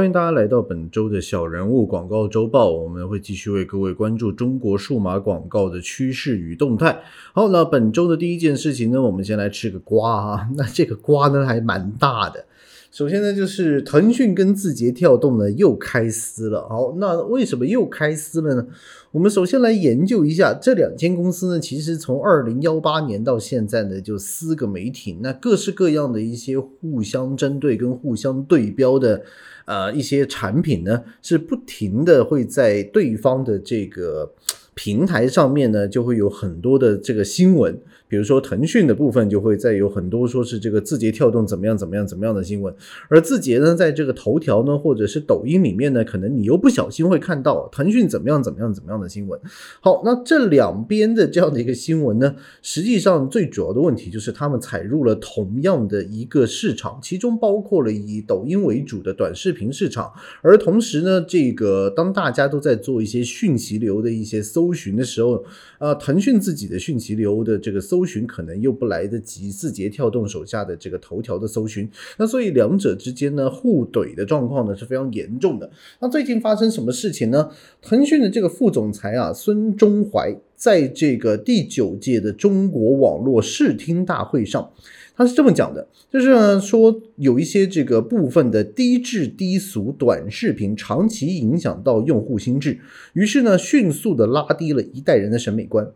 欢迎大家来到本周的小人物广告周报，我们会继续为各位关注中国数码广告的趋势与动态。好，那本周的第一件事情呢，我们先来吃个瓜啊，那这个瓜呢还蛮大的。首先呢，就是腾讯跟字节跳动呢又开撕了。好，那为什么又开撕了呢？我们首先来研究一下这两间公司呢，其实从二零幺八年到现在呢，就四个媒体，那各式各样的一些互相针对跟互相对标的呃一些产品呢，是不停的会在对方的这个平台上面呢，就会有很多的这个新闻。比如说腾讯的部分就会再有很多说是这个字节跳动怎么样怎么样怎么样的新闻，而字节呢，在这个头条呢或者是抖音里面呢，可能你又不小心会看到腾讯怎么样怎么样怎么样的新闻。好，那这两边的这样的一个新闻呢，实际上最主要的问题就是他们踩入了同样的一个市场，其中包括了以抖音为主的短视频市场，而同时呢，这个当大家都在做一些讯息流的一些搜寻的时候，呃，腾讯自己的讯息流的这个搜。搜寻可能又不来得及，字节跳动手下的这个头条的搜寻，那所以两者之间呢互怼的状况呢是非常严重的。那最近发生什么事情呢？腾讯的这个副总裁啊孙中怀，在这个第九届的中国网络视听大会上，他是这么讲的，就是说有一些这个部分的低质低俗短视频长期影响到用户心智，于是呢迅速的拉低了一代人的审美观。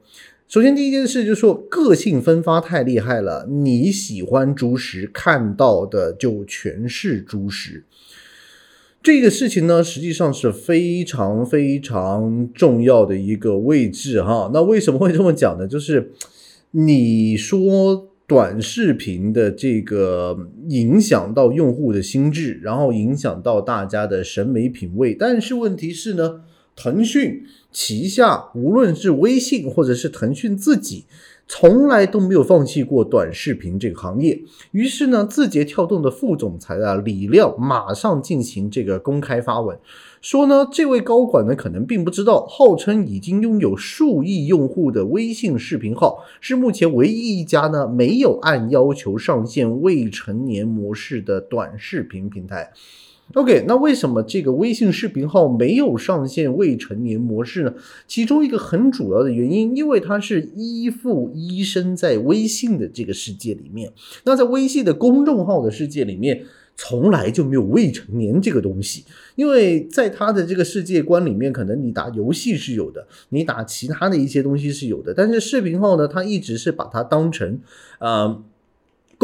首先，第一件事就是说，个性分发太厉害了。你喜欢猪食，看到的就全是猪食。这个事情呢，实际上是非常非常重要的一个位置哈。那为什么会这么讲呢？就是你说短视频的这个影响到用户的心智，然后影响到大家的审美品味，但是问题是呢？腾讯旗下无论是微信或者是腾讯自己，从来都没有放弃过短视频这个行业。于是呢，字节跳动的副总裁啊李亮马上进行这个公开发文，说呢，这位高管呢可能并不知道，号称已经拥有数亿用户的微信视频号，是目前唯一一家呢没有按要求上线未成年模式的短视频平台。OK，那为什么这个微信视频号没有上线未成年模式呢？其中一个很主要的原因，因为它是依附依生在微信的这个世界里面。那在微信的公众号的世界里面，从来就没有未成年这个东西。因为在他的这个世界观里面，可能你打游戏是有的，你打其他的一些东西是有的，但是视频号呢，它一直是把它当成，呃。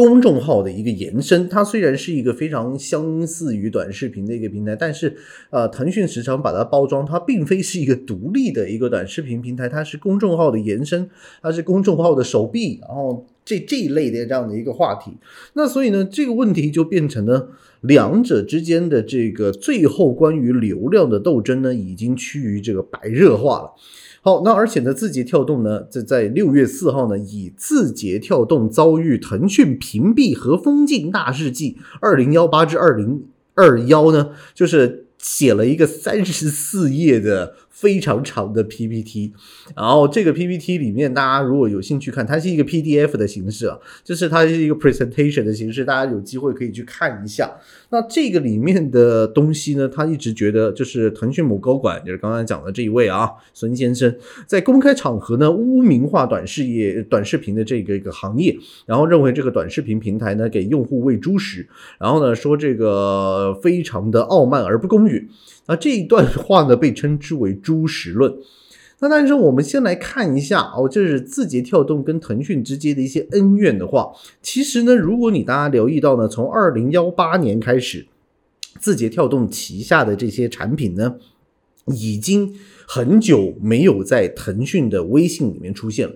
公众号的一个延伸，它虽然是一个非常相似于短视频的一个平台，但是呃，腾讯时常把它包装，它并非是一个独立的一个短视频平台，它是公众号的延伸，它是公众号的手臂，然后这这一类的这样的一个话题，那所以呢，这个问题就变成了两者之间的这个最后关于流量的斗争呢，已经趋于这个白热化了。好，那而且呢，字节跳动呢，在在六月四号呢，以字节跳动遭遇腾讯屏蔽和封禁大日记二零幺八至二零二幺呢，就是写了一个三十四页的。非常长的 PPT，然后这个 PPT 里面，大家如果有兴趣看，它是一个 PDF 的形式啊，就是它是一个 presentation 的形式，大家有机会可以去看一下。那这个里面的东西呢，他一直觉得就是腾讯某高管，就是刚刚讲的这一位啊，孙先生，在公开场合呢污名化短视业、短视频的这个一个行业，然后认为这个短视频平台呢给用户喂猪食，然后呢说这个非常的傲慢而不公允。那这一段话呢，被称之为“猪食论”。那但是我们先来看一下哦，这是字节跳动跟腾讯之间的一些恩怨的话。其实呢，如果你大家留意到呢，从二零幺八年开始，字节跳动旗下的这些产品呢，已经很久没有在腾讯的微信里面出现了。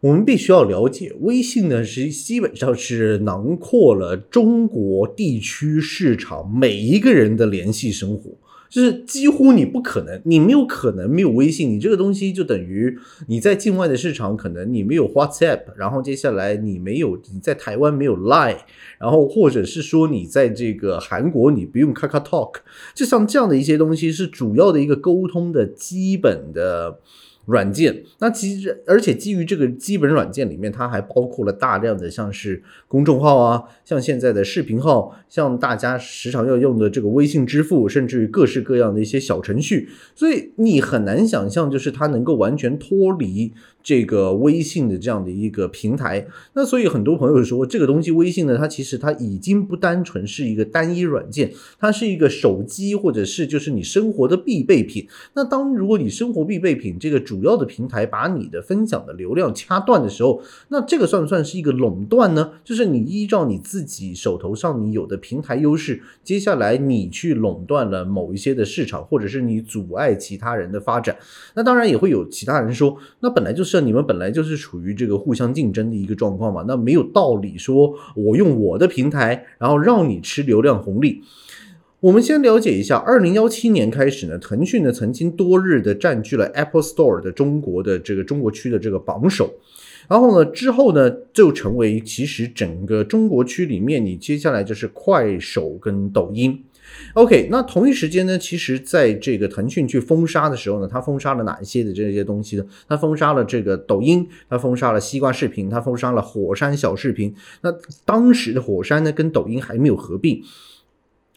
我们必须要了解，微信呢是基本上是囊括了中国地区市场每一个人的联系生活。就是几乎你不可能，你没有可能没有微信，你这个东西就等于你在境外的市场，可能你没有 WhatsApp，然后接下来你没有你在台湾没有 Line，然后或者是说你在这个韩国你不用 KakaTalk，就像这样的一些东西是主要的一个沟通的基本的软件。那其实而且基于这个基本软件里面，它还包括了大量的像是公众号啊，像现在的视频号，像大家时常要用的这个微信支付，甚至于各式各样的一些小程序。所以你很难想象，就是它能够完全脱离。这个微信的这样的一个平台，那所以很多朋友说，这个东西微信呢，它其实它已经不单纯是一个单一软件，它是一个手机或者是就是你生活的必备品。那当如果你生活必备品这个主要的平台把你的分享的流量掐断的时候，那这个算不算是一个垄断呢？就是你依照你自己手头上你有的平台优势，接下来你去垄断了某一些的市场，或者是你阻碍其他人的发展。那当然也会有其他人说，那本来就是。你们本来就是处于这个互相竞争的一个状况嘛，那没有道理说我用我的平台，然后让你吃流量红利。我们先了解一下，二零幺七年开始呢，腾讯呢曾经多日的占据了 Apple Store 的中国的这个中国区的这个榜首，然后呢之后呢就成为其实整个中国区里面，你接下来就是快手跟抖音。OK，那同一时间呢，其实在这个腾讯去封杀的时候呢，它封杀了哪一些的这些东西呢？它封杀了这个抖音，它封杀了西瓜视频，它封杀了火山小视频。那当时的火山呢，跟抖音还没有合并。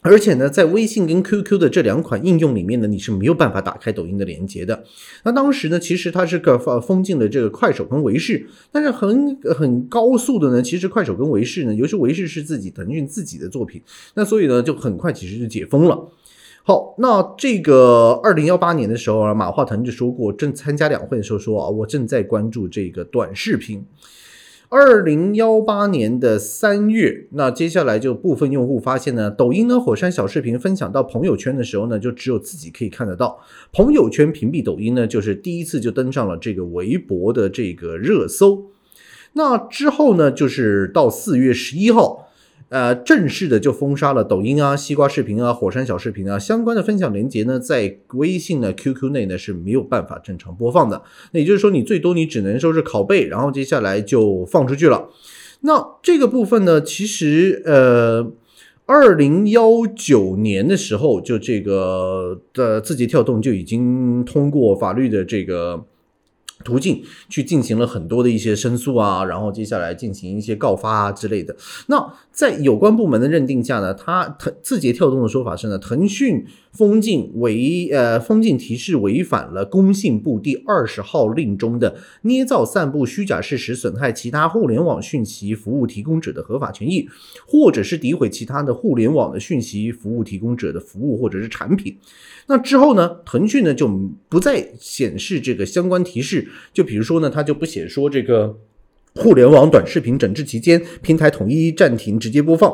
而且呢，在微信跟 QQ 的这两款应用里面呢，你是没有办法打开抖音的连接的。那当时呢，其实它是个封禁了这个快手跟微视，但是很很高速的呢，其实快手跟微视呢，尤其微视是自己腾讯自己的作品，那所以呢，就很快其实就解封了。好，那这个二零幺八年的时候啊，马化腾就说过，正参加两会的时候说啊，我正在关注这个短视频。二零幺八年的三月，那接下来就部分用户发现呢，抖音呢火山小视频分享到朋友圈的时候呢，就只有自己可以看得到。朋友圈屏蔽抖音呢，就是第一次就登上了这个微博的这个热搜。那之后呢，就是到四月十一号。呃，正式的就封杀了抖音啊、西瓜视频啊、火山小视频啊相关的分享链接呢，在微信呢、QQ 内呢是没有办法正常播放的。那也就是说，你最多你只能说是拷贝，然后接下来就放出去了。那这个部分呢，其实呃，二零幺九年的时候，就这个的字节跳动就已经通过法律的这个。途径去进行了很多的一些申诉啊，然后接下来进行一些告发啊之类的。那在有关部门的认定下呢，它腾字节跳动的说法是呢，腾讯封禁违呃封禁提示违反了工信部第二十号令中的捏造、散布虚假事实、损害其他互联网讯息服务提供者的合法权益，或者是诋毁其他的互联网的讯息服务提供者的服务或者是产品。那之后呢，腾讯呢就不再显示这个相关提示。就比如说呢，他就不写说这个互联网短视频整治期间，平台统一暂停直接播放。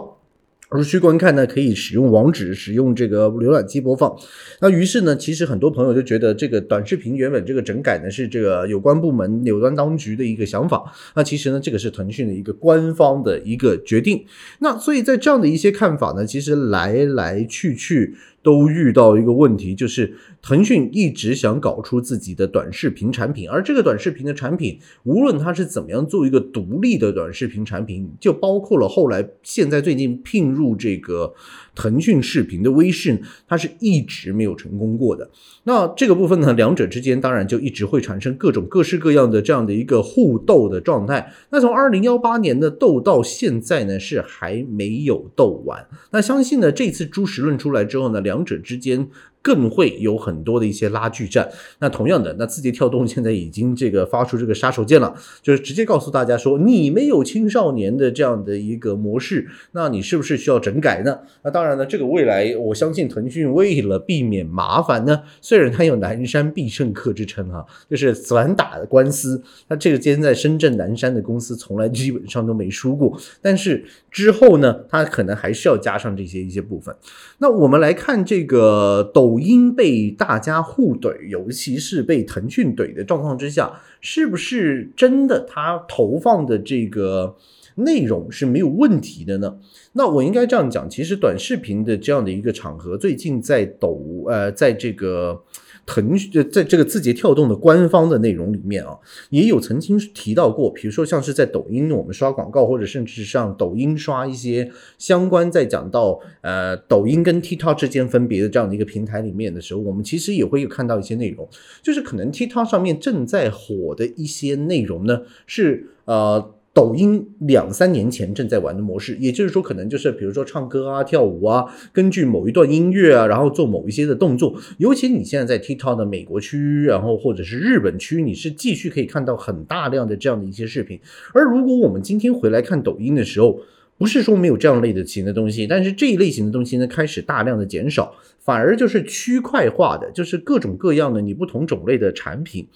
如需观看呢，可以使用网址，使用这个浏览器播放。那于是呢，其实很多朋友就觉得这个短视频原本这个整改呢是这个有关部门、有关当局的一个想法。那其实呢，这个是腾讯的一个官方的一个决定。那所以在这样的一些看法呢，其实来来去去都遇到一个问题，就是腾讯一直想搞出自己的短视频产品，而这个短视频的产品，无论它是怎么样做一个独立的短视频产品，就包括了后来现在最近聘。入这个腾讯视频的微视，它是一直没有成功过的。那这个部分呢，两者之间当然就一直会产生各种各式各样的这样的一个互斗的状态。那从二零幺八年的斗到现在呢，是还没有斗完。那相信呢，这次朱时论出来之后呢，两者之间。更会有很多的一些拉锯战。那同样的，那字节跳动现在已经这个发出这个杀手锏了，就是直接告诉大家说，你没有青少年的这样的一个模式，那你是不是需要整改呢？那当然呢，这个未来我相信腾讯为了避免麻烦呢，虽然它有南山必胜客之称哈，就是短打的官司，那这个今天在深圳南山的公司从来基本上都没输过，但是之后呢，它可能还是要加上这些一些部分。那我们来看这个抖。因被大家互怼，尤其是被腾讯怼的状况之下，是不是真的它投放的这个内容是没有问题的呢？那我应该这样讲，其实短视频的这样的一个场合，最近在抖呃，在这个。腾讯，在这个字节跳动的官方的内容里面啊，也有曾经提到过，比如说像是在抖音我们刷广告，或者甚至上抖音刷一些相关在讲到呃抖音跟 TikTok 之间分别的这样的一个平台里面的时候，我们其实也会有看到一些内容，就是可能 TikTok 上面正在火的一些内容呢，是呃。抖音两三年前正在玩的模式，也就是说，可能就是比如说唱歌啊、跳舞啊，根据某一段音乐啊，然后做某一些的动作。尤其你现在在 TikTok 的美国区，然后或者是日本区，你是继续可以看到很大量的这样的一些视频。而如果我们今天回来看抖音的时候，不是说没有这样类的型的东西，但是这一类型的东西呢，开始大量的减少，反而就是区块化的，就是各种各样的你不同种类的产品。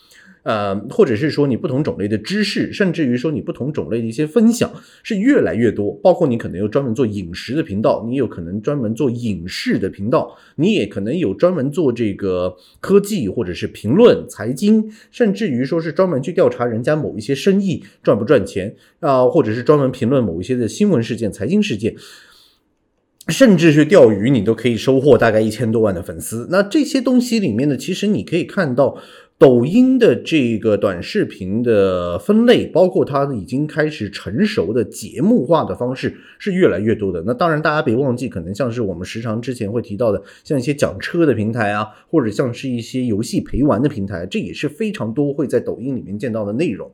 呃，或者是说你不同种类的知识，甚至于说你不同种类的一些分享是越来越多。包括你可能有专门做饮食的频道，你有可能专门做影视的频道，你也可能有专门做这个科技或者是评论财经，甚至于说是专门去调查人家某一些生意赚不赚钱啊，或者是专门评论某一些的新闻事件、财经事件，甚至是钓鱼，你都可以收获大概一千多万的粉丝。那这些东西里面呢，其实你可以看到。抖音的这个短视频的分类，包括它已经开始成熟的节目化的方式是越来越多的。那当然，大家别忘记，可能像是我们时常之前会提到的，像一些讲车的平台啊，或者像是一些游戏陪玩的平台，这也是非常多会在抖音里面见到的内容。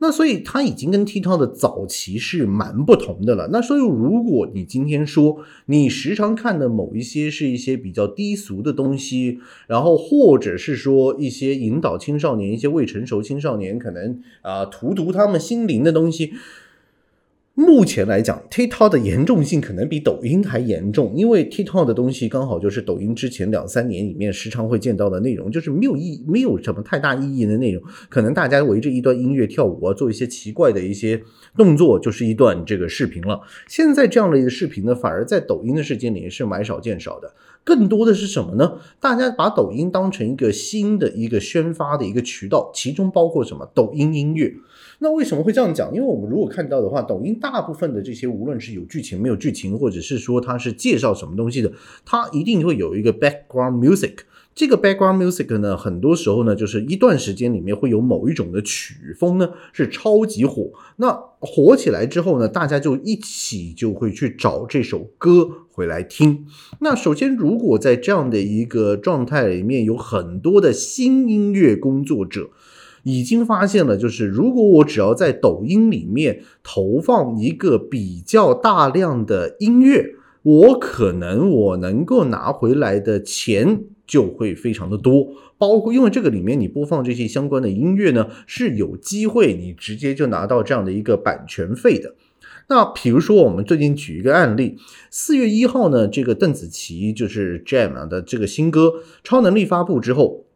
那所以它已经跟 TikTok 的早期是蛮不同的了。那所以如果你今天说你时常看的某一些是一些比较低俗的东西，然后或者是说一些引导青少年、一些未成熟青少年可能啊荼毒他们心灵的东西。目前来讲，TikTok 的严重性可能比抖音还严重，因为 TikTok 的东西刚好就是抖音之前两三年里面时常会见到的内容，就是没有意没有什么太大意义的内容，可能大家围着一段音乐跳舞啊，做一些奇怪的一些动作，就是一段这个视频了。现在这样的一个视频呢，反而在抖音的世界里是买少见少的。更多的是什么呢？大家把抖音当成一个新的一个宣发的一个渠道，其中包括什么？抖音音乐。那为什么会这样讲？因为我们如果看到的话，抖音大部分的这些，无论是有剧情没有剧情，或者是说它是介绍什么东西的，它一定会有一个 background music。这个 background music 呢，很多时候呢，就是一段时间里面会有某一种的曲风呢是超级火。那火起来之后呢，大家就一起就会去找这首歌回来听。那首先，如果在这样的一个状态里面，有很多的新音乐工作者已经发现了，就是如果我只要在抖音里面投放一个比较大量的音乐，我可能我能够拿回来的钱。就会非常的多，包括因为这个里面你播放这些相关的音乐呢，是有机会你直接就拿到这样的一个版权费的。那比如说我们最近举一个案例，四月一号呢，这个邓紫棋就是 Jam 的这个新歌《超能力》发布之后。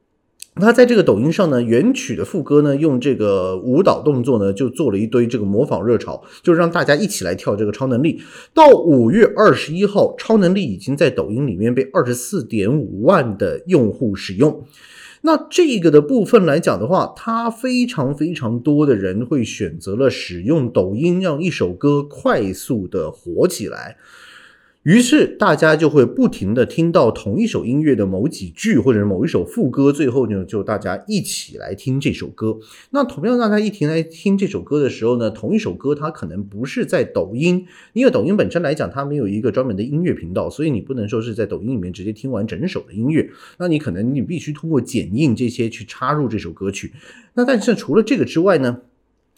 他在这个抖音上呢，原曲的副歌呢，用这个舞蹈动作呢，就做了一堆这个模仿热潮，就让大家一起来跳这个超能力。到五月二十一号，超能力已经在抖音里面被二十四点五万的用户使用。那这个的部分来讲的话，它非常非常多的人会选择了使用抖音，让一首歌快速的火起来。于是大家就会不停的听到同一首音乐的某几句，或者是某一首副歌，最后呢就大家一起来听这首歌。那同样大家一停来听这首歌的时候呢，同一首歌它可能不是在抖音，因为抖音本身来讲它没有一个专门的音乐频道，所以你不能说是在抖音里面直接听完整首的音乐。那你可能你必须通过剪映这些去插入这首歌曲。那但是除了这个之外呢？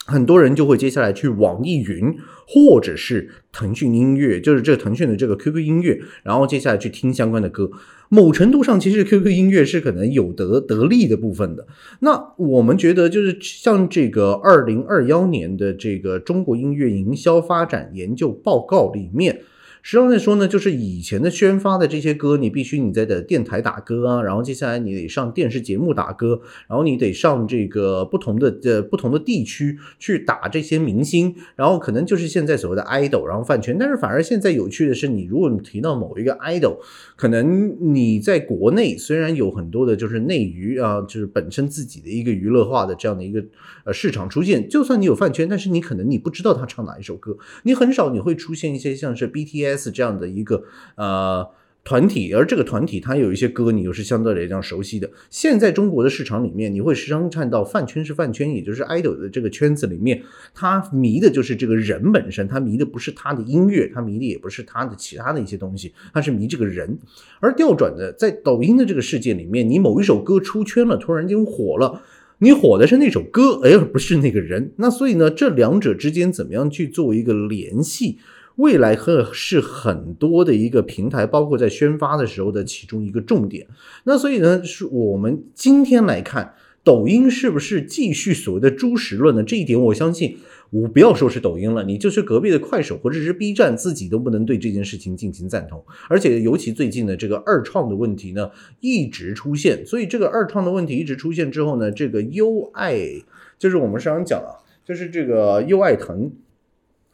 很多人就会接下来去网易云或者是腾讯音乐，就是这个腾讯的这个 QQ 音乐，然后接下来去听相关的歌。某程度上，其实 QQ 音乐是可能有得得利的部分的。那我们觉得，就是像这个二零二幺年的这个中国音乐营销发展研究报告里面。实际上来说呢，就是以前的宣发的这些歌，你必须你在的电台打歌啊，然后接下来你得上电视节目打歌，然后你得上这个不同的呃不同的地区去打这些明星，然后可能就是现在所谓的 idol，然后饭圈。但是反而现在有趣的是，你如果你提到某一个 idol，可能你在国内虽然有很多的就是内娱啊，就是本身自己的一个娱乐化的这样的一个呃市场出现，就算你有饭圈，但是你可能你不知道他唱哪一首歌，你很少你会出现一些像是 BTS。这样的一个呃团体，而这个团体它有一些歌，你又是相对来讲熟悉的。现在中国的市场里面，你会时常看到饭圈是饭圈，也就是 idol 的这个圈子里面，他迷的就是这个人本身，他迷的不是他的音乐，他迷的也不是他的其他的一些东西，他是迷这个人。而调转的，在抖音的这个世界里面，你某一首歌出圈了，突然间火了，你火的是那首歌，而不是那个人。那所以呢，这两者之间怎么样去做一个联系？未来和是很多的一个平台，包括在宣发的时候的其中一个重点。那所以呢，是我们今天来看，抖音是不是继续所谓的“猪食论”呢？这一点，我相信，我不要说是抖音了，你就是隔壁的快手或者是 B 站，自己都不能对这件事情进行赞同。而且，尤其最近的这个二创的问题呢，一直出现。所以，这个二创的问题一直出现之后呢，这个优爱就是我们上常讲啊，就是这个优爱腾、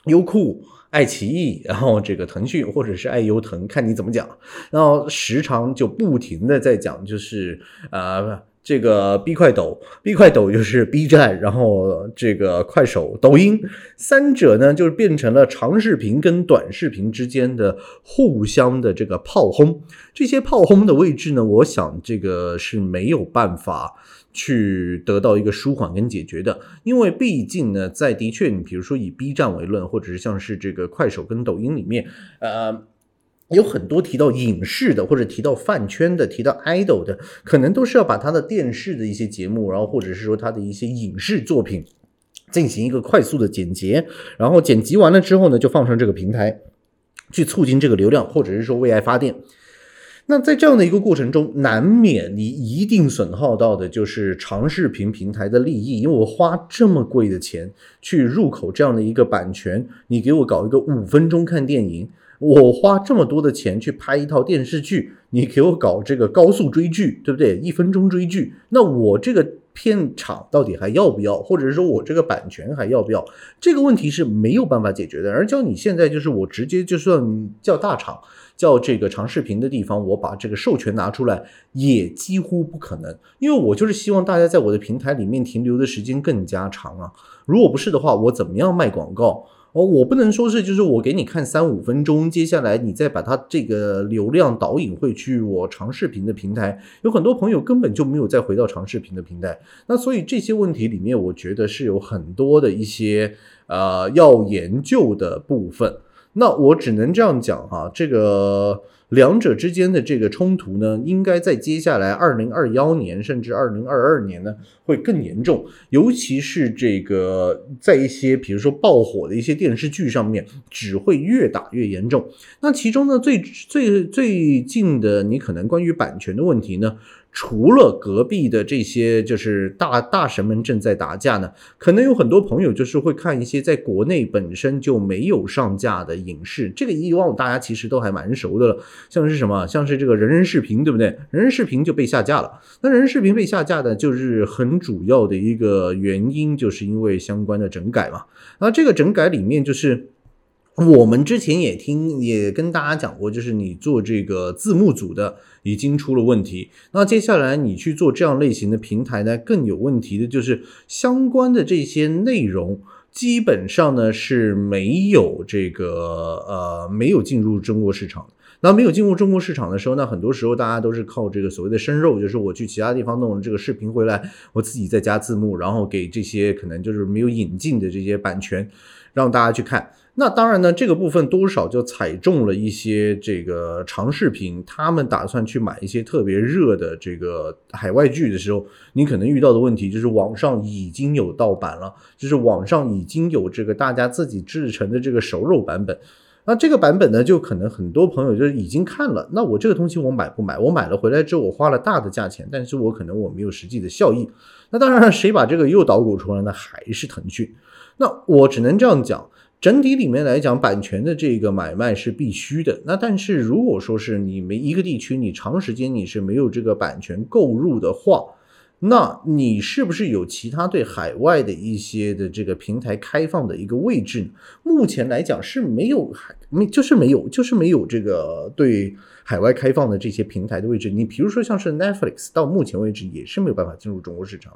优酷。爱奇艺，然后这个腾讯或者是爱优腾，看你怎么讲。然后时常就不停的在讲，就是呃，这个 B 快抖，B 快抖就是 B 站，然后这个快手、抖音三者呢，就是变成了长视频跟短视频之间的互相的这个炮轰。这些炮轰的位置呢，我想这个是没有办法。去得到一个舒缓跟解决的，因为毕竟呢，在的确，你比如说以 B 站为论，或者是像是这个快手跟抖音里面，呃，有很多提到影视的，或者提到饭圈的，提到 idol 的，可能都是要把他的电视的一些节目，然后或者是说他的一些影视作品进行一个快速的剪辑，然后剪辑完了之后呢，就放上这个平台，去促进这个流量，或者是说为爱发电。那在这样的一个过程中，难免你一定损耗到的就是长视频平台的利益，因为我花这么贵的钱去入口这样的一个版权，你给我搞一个五分钟看电影，我花这么多的钱去拍一套电视剧，你给我搞这个高速追剧，对不对？一分钟追剧，那我这个片场到底还要不要，或者是说我这个版权还要不要？这个问题是没有办法解决的。而叫你现在就是我直接就算叫大厂。叫这个长视频的地方，我把这个授权拿出来也几乎不可能，因为我就是希望大家在我的平台里面停留的时间更加长啊。如果不是的话，我怎么样卖广告哦？我不能说是就是我给你看三五分钟，接下来你再把它这个流量导引回去我长视频的平台，有很多朋友根本就没有再回到长视频的平台。那所以这些问题里面，我觉得是有很多的一些呃要研究的部分。那我只能这样讲哈，这个两者之间的这个冲突呢，应该在接下来二零二幺年甚至二零二二年呢会更严重，尤其是这个在一些比如说爆火的一些电视剧上面，只会越打越严重。那其中呢，最最最近的你可能关于版权的问题呢？除了隔壁的这些就是大大神们正在打架呢，可能有很多朋友就是会看一些在国内本身就没有上架的影视，这个以往大家其实都还蛮熟的了，像是什么，像是这个人人视频，对不对？人人视频就被下架了。那人人视频被下架的，就是很主要的一个原因，就是因为相关的整改嘛。那这个整改里面就是。我们之前也听也跟大家讲过，就是你做这个字幕组的已经出了问题。那接下来你去做这样类型的平台呢，更有问题的就是相关的这些内容基本上呢是没有这个呃没有进入中国市场。那没有进入中国市场的时候，那很多时候大家都是靠这个所谓的生肉，就是我去其他地方弄了这个视频回来，我自己再加字幕，然后给这些可能就是没有引进的这些版权，让大家去看。那当然呢，这个部分多少就踩中了一些这个长视频，他们打算去买一些特别热的这个海外剧的时候，你可能遇到的问题就是网上已经有盗版了，就是网上已经有这个大家自己制成的这个熟肉版本。那这个版本呢，就可能很多朋友就已经看了。那我这个东西我买不买？我买了回来之后，我花了大的价钱，但是我可能我没有实际的效益。那当然，谁把这个又捣鼓出来呢？还是腾讯。那我只能这样讲。整体里面来讲，版权的这个买卖是必须的。那但是如果说是你们一个地区，你长时间你是没有这个版权购入的话，那你是不是有其他对海外的一些的这个平台开放的一个位置？目前来讲是没有，没就是没有，就是没有这个对。海外开放的这些平台的位置，你比如说像是 Netflix，到目前为止也是没有办法进入中国市场。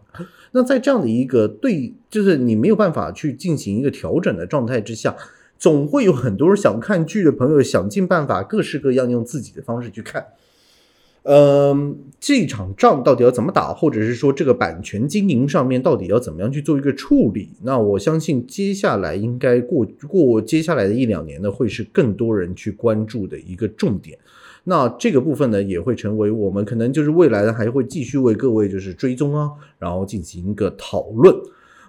那在这样的一个对，就是你没有办法去进行一个调整的状态之下，总会有很多想看剧的朋友想尽办法，各式各样用自己的方式去看。嗯，这场仗到底要怎么打，或者是说这个版权经营上面到底要怎么样去做一个处理？那我相信接下来应该过过接下来的一两年呢，会是更多人去关注的一个重点。那这个部分呢，也会成为我们可能就是未来呢还会继续为各位就是追踪啊，然后进行一个讨论。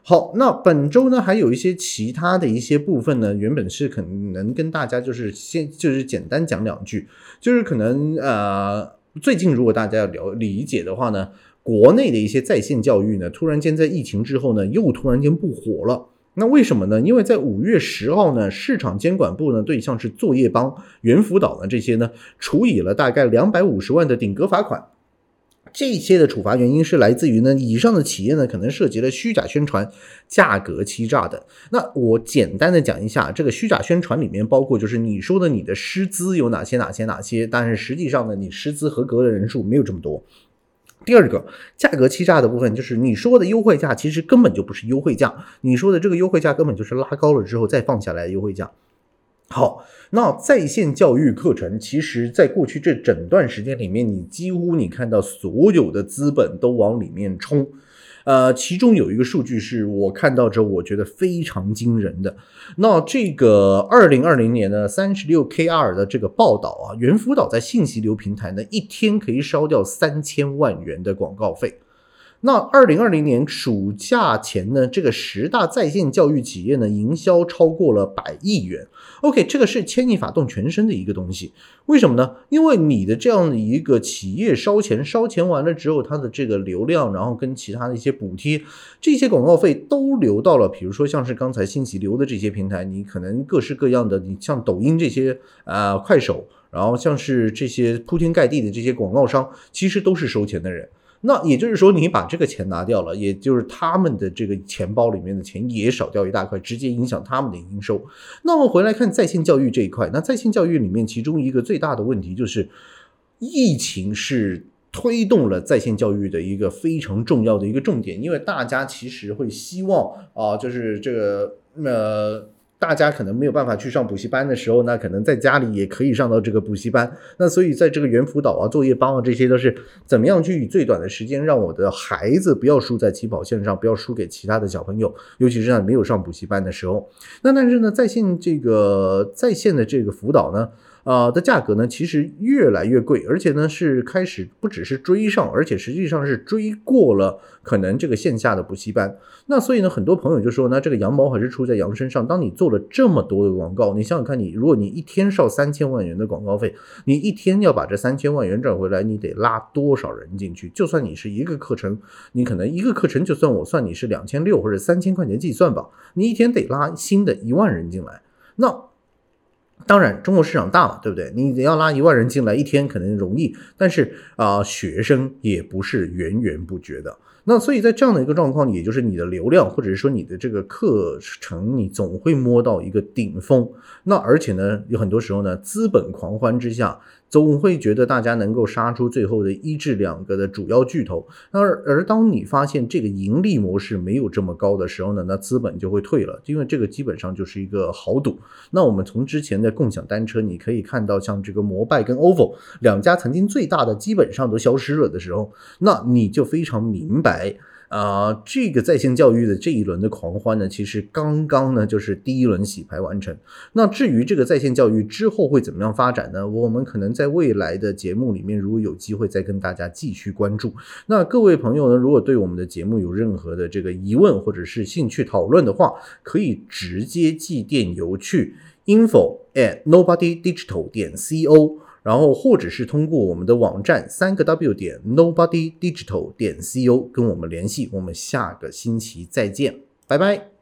好，那本周呢还有一些其他的一些部分呢，原本是可能跟大家就是先就是简单讲两句，就是可能呃最近如果大家要了理解的话呢，国内的一些在线教育呢，突然间在疫情之后呢，又突然间不火了。那为什么呢？因为在五月十号呢，市场监管部呢对像是作业帮、猿辅导呢这些呢，处以了大概两百五十万的顶格罚款。这些的处罚原因是来自于呢，以上的企业呢可能涉及了虚假宣传、价格欺诈的。那我简单的讲一下，这个虚假宣传里面包括就是你说的你的师资有哪些哪些哪些，但是实际上呢，你师资合格的人数没有这么多。第二个价格欺诈的部分，就是你说的优惠价其实根本就不是优惠价，你说的这个优惠价根本就是拉高了之后再放下来的优惠价。好，那在线教育课程，其实在过去这整段时间里面，你几乎你看到所有的资本都往里面冲。呃，其中有一个数据是我看到之后，我觉得非常惊人的。那这个二零二零年的，三十六 K R 的这个报道啊，猿辅导在信息流平台呢，一天可以烧掉三千万元的广告费。那二零二零年暑假前呢，这个十大在线教育企业呢，营销超过了百亿元。OK，这个是牵一发动全身的一个东西。为什么呢？因为你的这样的一个企业烧钱，烧钱完了之后，它的这个流量，然后跟其他的一些补贴，这些广告费都流到了，比如说像是刚才信息流的这些平台，你可能各式各样的，你像抖音这些啊，快手，然后像是这些铺天盖地的这些广告商，其实都是收钱的人。那也就是说，你把这个钱拿掉了，也就是他们的这个钱包里面的钱也少掉一大块，直接影响他们的营收。那我们回来看在线教育这一块，那在线教育里面，其中一个最大的问题就是，疫情是推动了在线教育的一个非常重要的一个重点，因为大家其实会希望啊，就是这个呃。大家可能没有办法去上补习班的时候，呢可能在家里也可以上到这个补习班。那所以在这个猿辅导啊、作业帮啊，这些都是怎么样去以最短的时间让我的孩子不要输在起跑线上，不要输给其他的小朋友，尤其是在没有上补习班的时候。那但是呢，在线这个在线的这个辅导呢？啊，的价格呢，其实越来越贵，而且呢是开始不只是追上，而且实际上是追过了可能这个线下的补习班。那所以呢，很多朋友就说，那这个羊毛还是出在羊身上。当你做了这么多的广告，你想想看，你如果你一天烧三千万元的广告费，你一天要把这三千万元赚回来，你得拉多少人进去？就算你是一个课程，你可能一个课程就算我算你是两千六或者三千块钱计算吧，你一天得拉新的一万人进来。那当然，中国市场大嘛，对不对？你要拉一万人进来，一天可能容易，但是啊，学生也不是源源不绝的。那所以在这样的一个状况，也就是你的流量，或者是说你的这个课程，你总会摸到一个顶峰。那而且呢，有很多时候呢，资本狂欢之下。总会觉得大家能够杀出最后的一至两个的主要巨头，而而当你发现这个盈利模式没有这么高的时候呢，那资本就会退了，因为这个基本上就是一个豪赌。那我们从之前的共享单车，你可以看到像这个摩拜跟 OVO 两家曾经最大的基本上都消失了的时候，那你就非常明白。啊，这个在线教育的这一轮的狂欢呢，其实刚刚呢就是第一轮洗牌完成。那至于这个在线教育之后会怎么样发展呢？我们可能在未来的节目里面，如果有机会再跟大家继续关注。那各位朋友呢，如果对我们的节目有任何的这个疑问或者是兴趣讨论的话，可以直接寄电邮去 info at nobody digital 点 co。然后，或者是通过我们的网站三个 W 点 Nobody Digital 点 C O 跟我们联系。我们下个星期再见，拜拜。